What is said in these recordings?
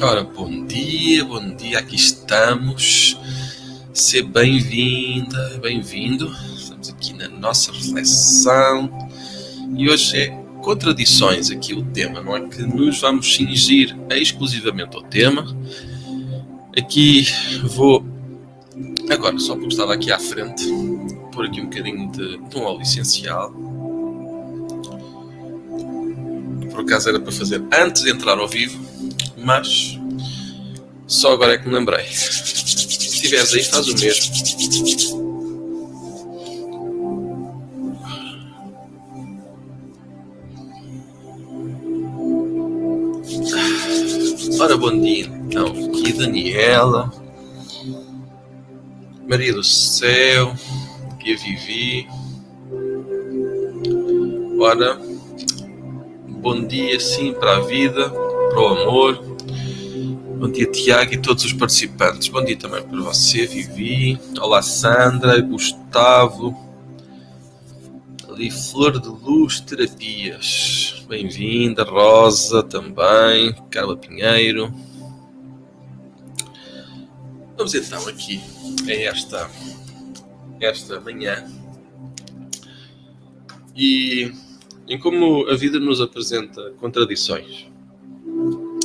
Ora, bom dia, bom dia, aqui estamos. Seja bem-vinda, bem-vindo. Estamos aqui na nossa reflexão e hoje é contradições aqui o tema, não é que nos vamos cingir exclusivamente ao tema. Aqui vou, agora só porque estava aqui à frente, pôr aqui um bocadinho de, de um óleo essencial. Por acaso era para fazer antes de entrar ao vivo, mas só agora é que me lembrei. Se estiveres aí, faz o mesmo. Ora, bom dia então. Aqui Daniela, Maria do Céu, aqui a Vivi. Ora, bom dia sim para a vida, para o amor Bom dia, Tiago e todos os participantes. Bom dia também para você, Vivi. Olá, Sandra, Gustavo. Ali, Flor de Luz Terapias. Bem-vinda, Rosa também. Carla Pinheiro. Vamos então aqui a esta, esta manhã. E em como a vida nos apresenta contradições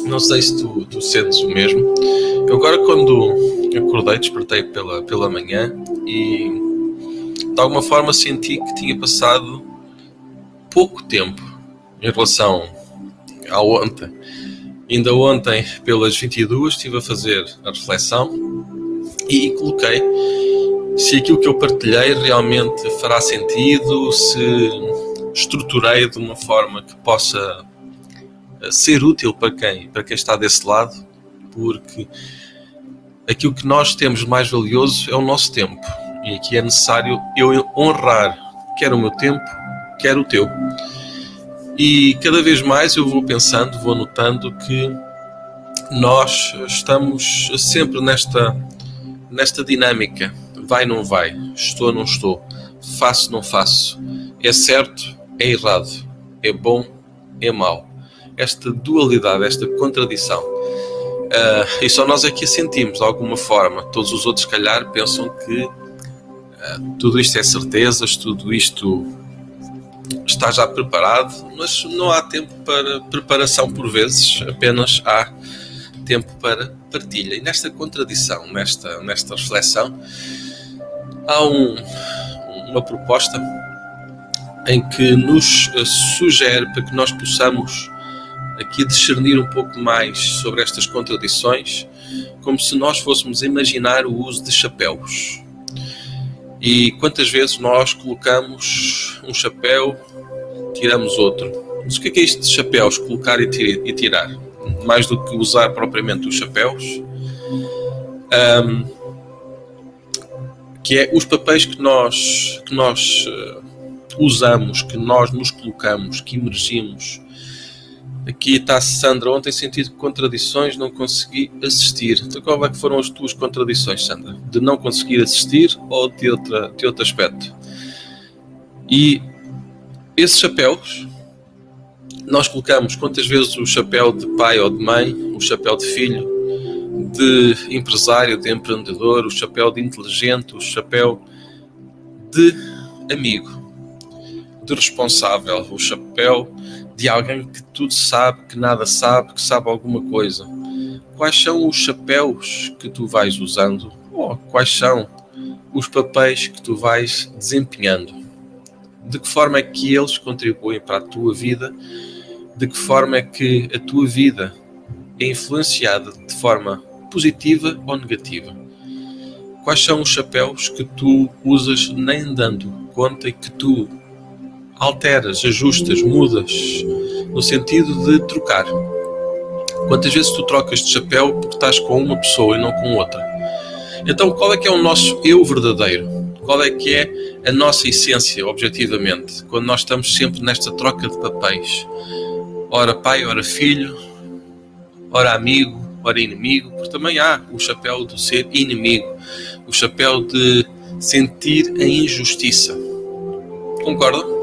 não sei se tu, tu sentes o mesmo. Eu agora, quando acordei, despertei pela, pela manhã e de alguma forma senti que tinha passado pouco tempo em relação ao ontem. Ainda ontem, pelas 22, estive a fazer a reflexão e coloquei se aquilo que eu partilhei realmente fará sentido, se estruturei de uma forma que possa ser útil para quem, para quem está desse lado, porque aquilo que nós temos mais valioso é o nosso tempo. E aqui é necessário eu honrar quer o meu tempo, quer o teu. E cada vez mais eu vou pensando, vou notando que nós estamos sempre nesta, nesta dinâmica. Vai, não vai, estou, não estou, faço, não faço, é certo, é errado, é bom, é mau esta dualidade, esta contradição. Uh, e só nós é que a sentimos de alguma forma. Todos os outros, se calhar, pensam que uh, tudo isto é certezas, tudo isto está já preparado, mas não há tempo para preparação por vezes, apenas há tempo para partilha. E nesta contradição, nesta, nesta reflexão, há um, uma proposta em que nos sugere para que nós possamos aqui discernir um pouco mais sobre estas contradições, como se nós fôssemos imaginar o uso de chapéus. E quantas vezes nós colocamos um chapéu, tiramos outro. Mas o que é, que é isto de chapéus, colocar e tirar? Mais do que usar propriamente os chapéus, um, que é os papéis que nós, que nós uh, usamos, que nós nos colocamos, que emergimos Aqui está Sandra. Ontem senti contradições, não consegui assistir. Então, qual é que foram as tuas contradições, Sandra? De não conseguir assistir ou de, outra, de outro aspecto? E esses chapéus, nós colocamos quantas vezes o chapéu de pai ou de mãe, o chapéu de filho, de empresário, de empreendedor, o chapéu de inteligente, o chapéu de amigo, de responsável, o chapéu de alguém que tudo sabe, que nada sabe, que sabe alguma coisa. Quais são os chapéus que tu vais usando? Ou quais são os papéis que tu vais desempenhando? De que forma é que eles contribuem para a tua vida? De que forma é que a tua vida é influenciada de forma positiva ou negativa? Quais são os chapéus que tu usas nem dando conta e que tu alteras, ajustas, mudas, no sentido de trocar. Quantas vezes tu trocas de chapéu porque estás com uma pessoa e não com outra? Então, qual é que é o nosso eu verdadeiro? Qual é que é a nossa essência, objetivamente, quando nós estamos sempre nesta troca de papéis? Ora pai, ora filho, ora amigo, ora inimigo, porque também há o chapéu do ser inimigo, o chapéu de sentir a injustiça. Concordam?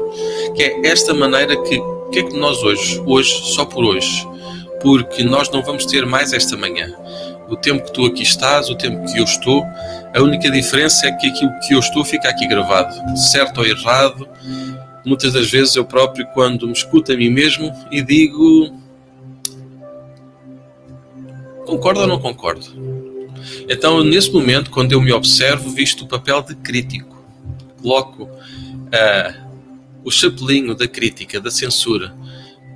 Que é esta maneira que, que é que nós hoje, hoje, só por hoje, porque nós não vamos ter mais esta manhã. O tempo que tu aqui estás, o tempo que eu estou, a única diferença é que aquilo que eu estou fica aqui gravado, certo ou errado. Muitas das vezes eu próprio, quando me escuto a mim mesmo e digo concordo ou não concordo. Então, nesse momento, quando eu me observo, visto o papel de crítico, coloco uh, o chapelinho da crítica, da censura,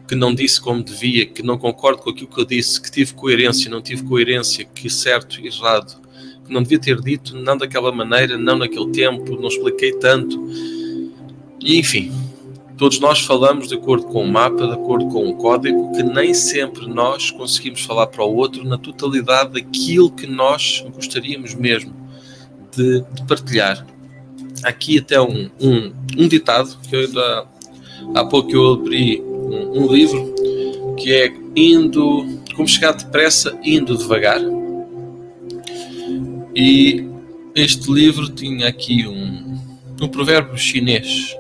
que não disse como devia, que não concordo com aquilo que eu disse, que tive coerência, não tive coerência, que certo errado, que não devia ter dito, não daquela maneira, não naquele tempo, não expliquei tanto. E, enfim, todos nós falamos de acordo com um mapa, de acordo com um código, que nem sempre nós conseguimos falar para o outro na totalidade daquilo que nós gostaríamos mesmo de, de partilhar. Aqui até um, um, um ditado que eu, há, há pouco eu abri um, um livro que é indo como chegar depressa indo devagar. E este livro tinha aqui um, um provérbio chinês.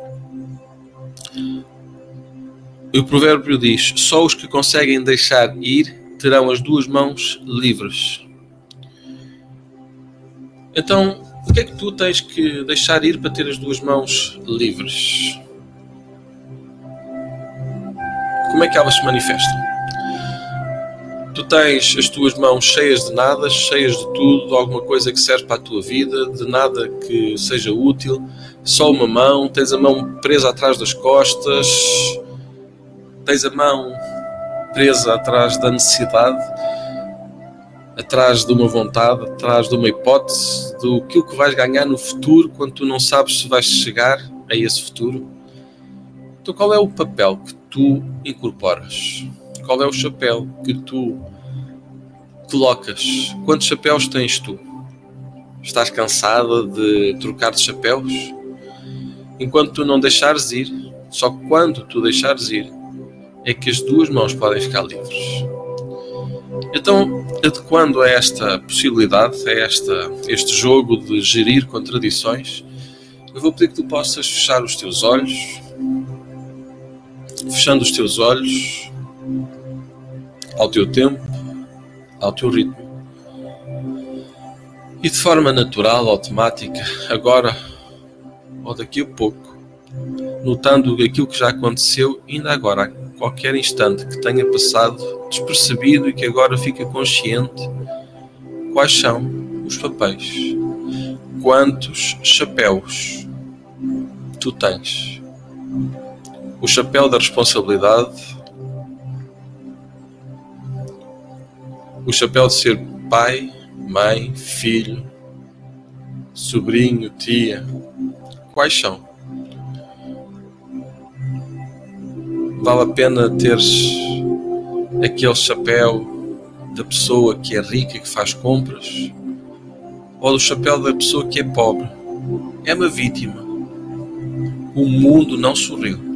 O provérbio diz só os que conseguem deixar ir terão as duas mãos livres. Então o que é que tu tens que deixar ir para ter as duas mãos livres? Como é que elas se manifestam? Tu tens as tuas mãos cheias de nada, cheias de tudo, de alguma coisa que serve para a tua vida, de nada que seja útil, só uma mão, tens a mão presa atrás das costas, tens a mão presa atrás da necessidade, atrás de uma vontade, atrás de uma hipótese, do que que vais ganhar no futuro quando tu não sabes se vais chegar a esse futuro. Então, qual é o papel que tu incorporas? Qual é o chapéu que tu colocas? Quantos chapéus tens tu? Estás cansada de trocar de chapéus? Enquanto tu não deixares ir, só quando tu deixares ir, é que as duas mãos podem ficar livres. Então, adequando a esta possibilidade, a esta, este jogo de gerir contradições, eu vou pedir que tu possas fechar os teus olhos fechando os teus olhos ao teu tempo, ao teu ritmo. E de forma natural, automática, agora ou daqui a pouco, notando aquilo que já aconteceu, ainda agora, a qualquer instante que tenha passado despercebido e que agora fica consciente, quais são os papéis, quantos chapéus tu tens o chapéu da responsabilidade, o chapéu de ser pai, mãe, filho, sobrinho, tia. Quais são? Vale a pena teres aquele chapéu da pessoa que é rica e que faz compras? Ou do chapéu da pessoa que é pobre? É uma vítima. O mundo não sorriu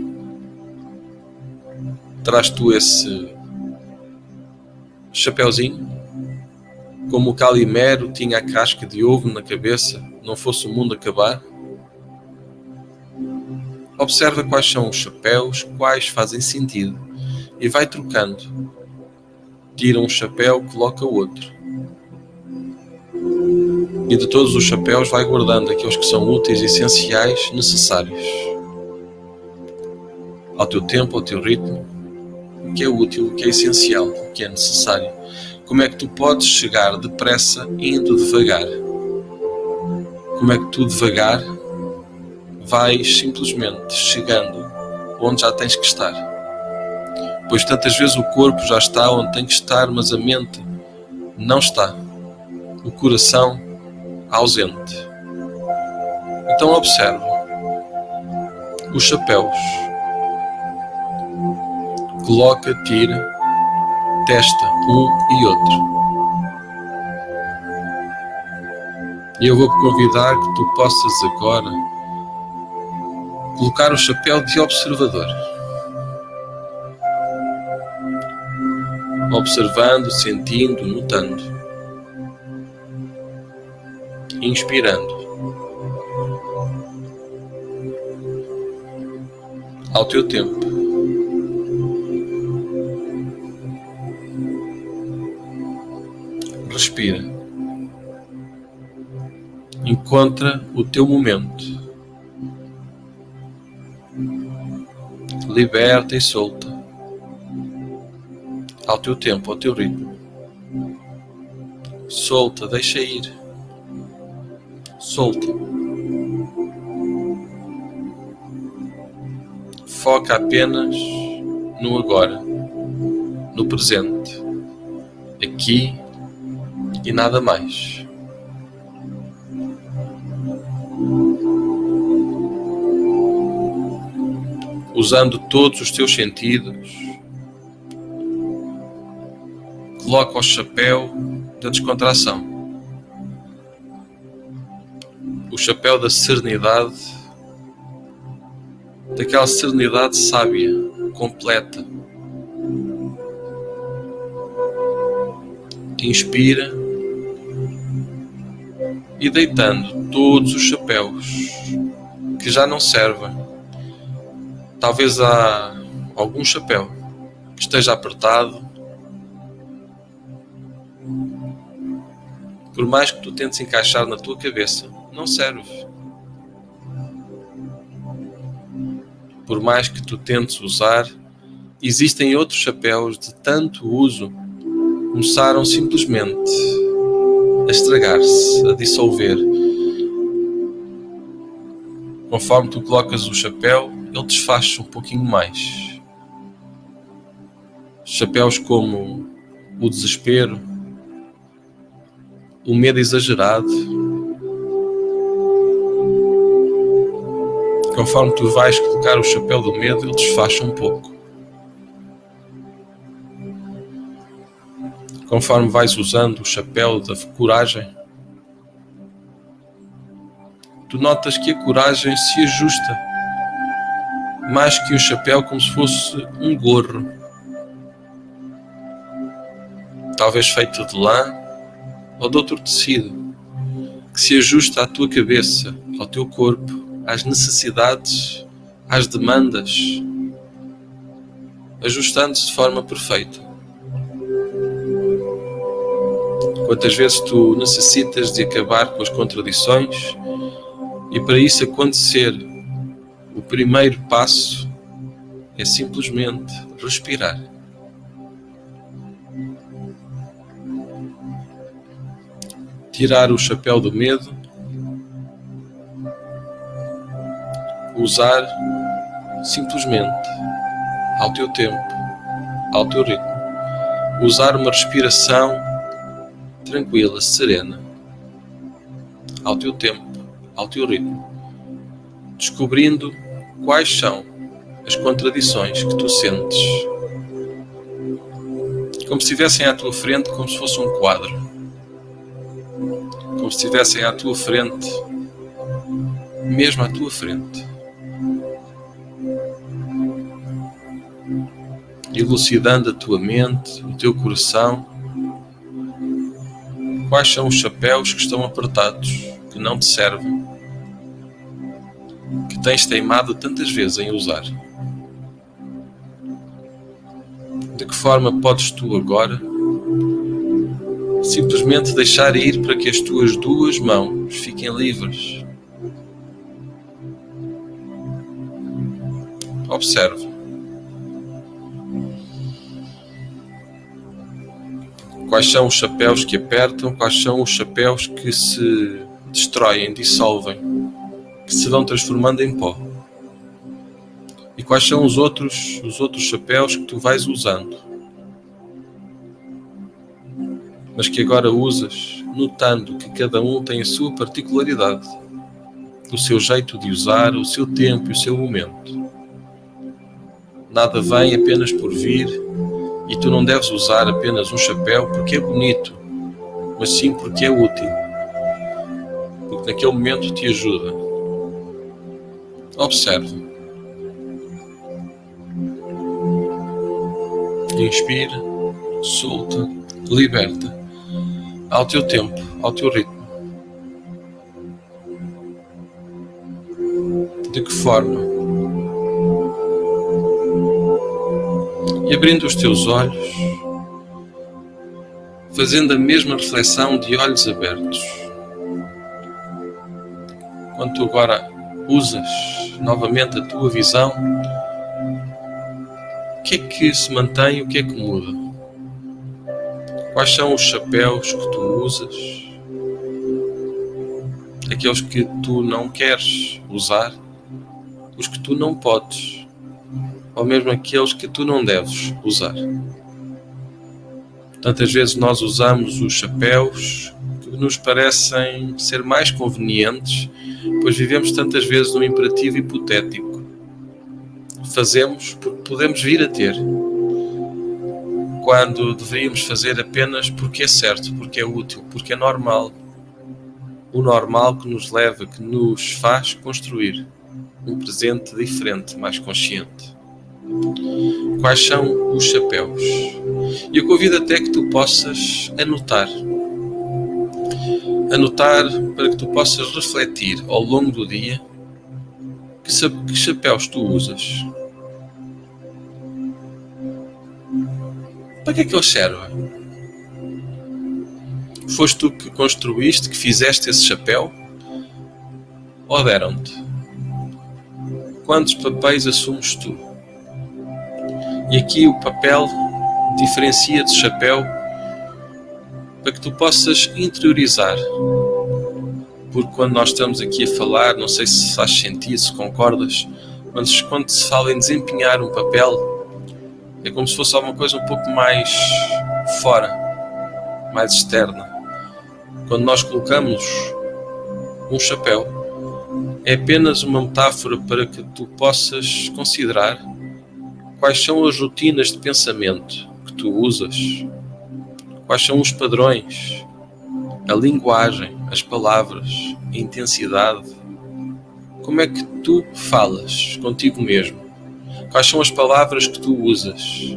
traz tu esse chapeuzinho? Como o Calimero tinha a casca de ovo na cabeça, não fosse o mundo acabar? Observa quais são os chapéus, quais fazem sentido e vai trocando. Tira um chapéu, coloca outro. E de todos os chapéus vai guardando aqueles que são úteis essenciais, necessários. Ao teu tempo, ao teu ritmo, o que é útil, o que é essencial, o que é necessário. Como é que tu podes chegar depressa indo devagar? Como é que tu devagar vais simplesmente chegando onde já tens que estar? Pois tantas vezes o corpo já está onde tem que estar, mas a mente não está. O coração ausente. Então observa os chapéus coloca, tira, testa um e outro. E eu vou te convidar que tu possas agora colocar o chapéu de observador. observando, sentindo, notando, inspirando. Ao teu tempo. Respira. Encontra o teu momento. Liberta e solta. Ao teu tempo, ao teu ritmo. Solta, deixa ir. Solta. Foca apenas no agora, no presente, aqui e nada mais. Usando todos os teus sentidos, coloca o chapéu da descontração, o chapéu da serenidade, daquela serenidade sábia, completa. Inspira e deitando todos os chapéus que já não servem. Talvez há algum chapéu que esteja apertado. Por mais que tu tentes encaixar na tua cabeça, não serve. Por mais que tu tentes usar, existem outros chapéus de tanto uso começaram simplesmente a estragar-se, a dissolver. Conforme tu colocas o chapéu, ele desfaz-se um pouquinho mais. Chapéus como o desespero, o medo exagerado. Conforme tu vais colocar o chapéu do medo, ele desfaz um pouco. conforme vais usando o chapéu da coragem, tu notas que a coragem se ajusta mais que o chapéu, como se fosse um gorro, talvez feito de lã ou de outro tecido, que se ajusta à tua cabeça, ao teu corpo, às necessidades, às demandas, ajustando-se de forma perfeita. Quantas vezes tu necessitas de acabar com as contradições e para isso acontecer, o primeiro passo é simplesmente respirar. Tirar o chapéu do medo, usar simplesmente ao teu tempo, ao teu ritmo, usar uma respiração tranquila, serena, ao teu tempo, ao teu ritmo, descobrindo quais são as contradições que tu sentes. Como se estivessem à tua frente, como se fosse um quadro. Como se estivessem à tua frente, mesmo à tua frente. Elucidando a tua mente, o teu coração Quais são os chapéus que estão apertados, que não te servem, que tens teimado tantas vezes em usar? De que forma podes tu agora simplesmente deixar ir para que as tuas duas mãos fiquem livres? Observe. Quais são os chapéus que apertam? Quais são os chapéus que se destroem, dissolvem, que se vão transformando em pó? E quais são os outros, os outros chapéus que tu vais usando? Mas que agora usas, notando que cada um tem a sua particularidade, o seu jeito de usar, o seu tempo e o seu momento. Nada vem apenas por vir e tu não deves usar apenas um chapéu porque é bonito, mas sim porque é útil. Porque naquele momento te ajuda. Observe. Inspira, solta, liberta. Ao teu tempo, ao teu ritmo. De que forma? e abrindo os teus olhos, fazendo a mesma reflexão de olhos abertos. quando tu agora usas novamente a tua visão, o que é que se mantém o que é que muda? Quais são os chapéus que tu usas? Aqueles que tu não queres usar, os que tu não podes, ou mesmo aqueles que tu não deves usar. Tantas vezes nós usamos os chapéus que nos parecem ser mais convenientes, pois vivemos tantas vezes num imperativo hipotético fazemos porque podemos vir a ter, quando deveríamos fazer apenas porque é certo, porque é útil, porque é normal. O normal que nos leva, que nos faz construir um presente diferente, mais consciente. Quais são os chapéus? E eu convido até que tu possas anotar. Anotar para que tu possas refletir ao longo do dia que chapéus tu usas Para que é que ele serve? Foste tu que construíste, que fizeste esse chapéu? Ou deram-te? Quantos papéis assumes tu? E aqui o papel diferencia de chapéu para que tu possas interiorizar. Porque quando nós estamos aqui a falar, não sei se faz sentido, se concordas, mas quando se fala em desempenhar um papel, é como se fosse alguma coisa um pouco mais fora, mais externa. Quando nós colocamos um chapéu, é apenas uma metáfora para que tu possas considerar quais são as rotinas de pensamento que tu usas, quais são os padrões, a linguagem, as palavras, a intensidade. Como é que tu falas contigo mesmo? Quais são as palavras que tu usas?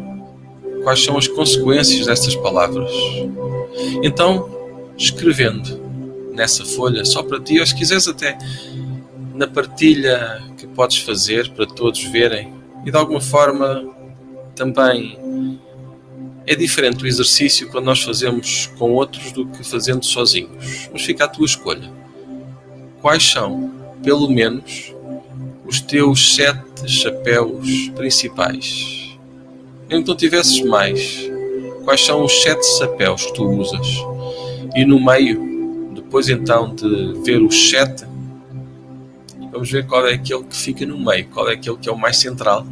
Quais são as consequências dessas palavras? Então, escrevendo nessa folha, só para ti, ou se quiseres até na partilha que podes fazer para todos verem, e de alguma forma também é diferente o exercício quando nós fazemos com outros do que fazendo sozinhos. Mas fica a tua escolha. Quais são, pelo menos, os teus sete chapéus principais. Que não tivesses mais, quais são os sete chapéus que tu usas? E no meio, depois então de ver os sete, vamos ver qual é aquele que fica no meio, qual é aquele que é o mais central.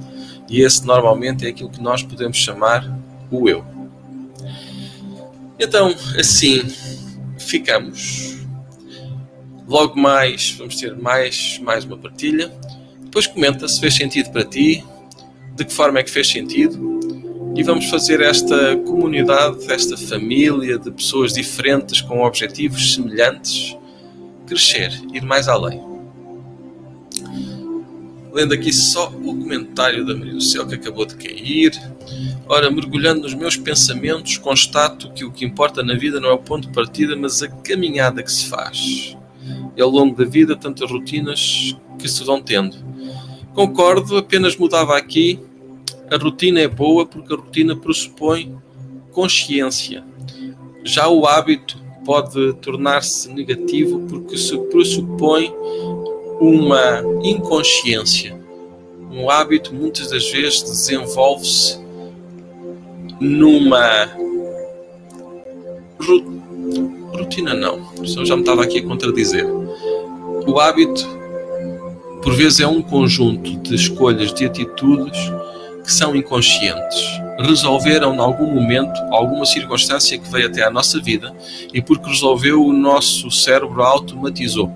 E esse normalmente é aquilo que nós podemos chamar o eu. Então, assim, ficamos. Logo mais, vamos ter mais, mais uma partilha. Depois comenta se fez sentido para ti, de que forma é que fez sentido, e vamos fazer esta comunidade, esta família de pessoas diferentes com objetivos semelhantes crescer, ir mais além. Lendo aqui só o comentário da Maria do Céu que acabou de cair. Ora, mergulhando nos meus pensamentos, constato que o que importa na vida não é o ponto de partida, mas a caminhada que se faz. E ao longo da vida, tantas rotinas que se vão tendo Concordo, apenas mudava aqui. A rotina é boa porque a rotina pressupõe consciência. Já o hábito pode tornar-se negativo porque se pressupõe uma inconsciência. Um hábito muitas das vezes desenvolve-se numa rotina não, eu já me estava aqui a contradizer. O hábito por vezes é um conjunto de escolhas, de atitudes que são inconscientes. Resolveram, em algum momento, alguma circunstância que veio até à nossa vida e, porque resolveu, o nosso cérebro automatizou.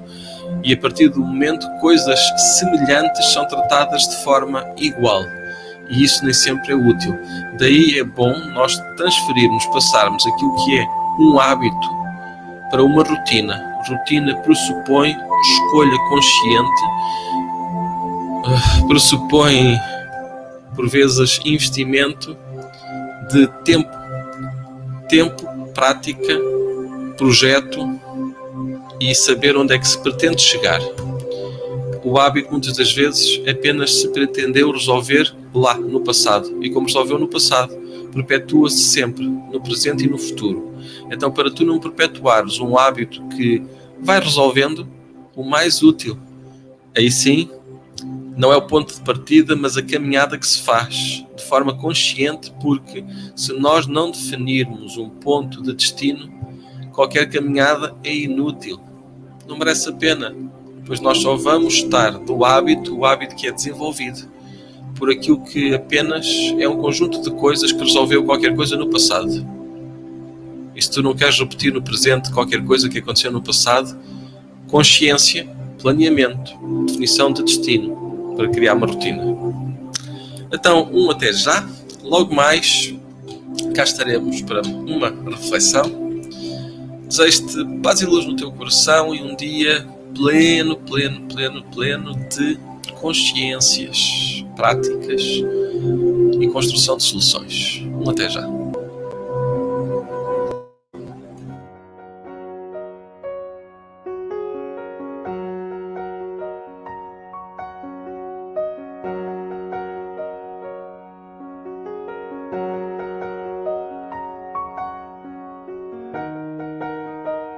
E a partir do momento, coisas semelhantes são tratadas de forma igual. E isso nem sempre é útil. Daí é bom nós transferirmos, passarmos aquilo que é um hábito para uma rotina. Rotina pressupõe escolha consciente pressupõe, por vezes, investimento de tempo, tempo, prática, projeto e saber onde é que se pretende chegar. O hábito, muitas das vezes, apenas se pretendeu resolver lá, no passado. E como resolveu no passado, perpetua-se sempre, no presente e no futuro. Então, para tu não perpetuares um hábito que vai resolvendo, o mais útil Aí sim, não é o ponto de partida, mas a caminhada que se faz de forma consciente, porque se nós não definirmos um ponto de destino, qualquer caminhada é inútil. Não merece a pena, pois nós só vamos estar do hábito, o hábito que é desenvolvido, por aquilo que apenas é um conjunto de coisas que resolveu qualquer coisa no passado. E se tu não queres repetir no presente qualquer coisa que aconteceu no passado, consciência, planeamento, definição de destino para criar uma rotina. Então, um até já. Logo mais, cá estaremos para uma reflexão. Desejo-te paz e luz no teu coração e um dia pleno, pleno, pleno, pleno de consciências, práticas e construção de soluções. Um até já.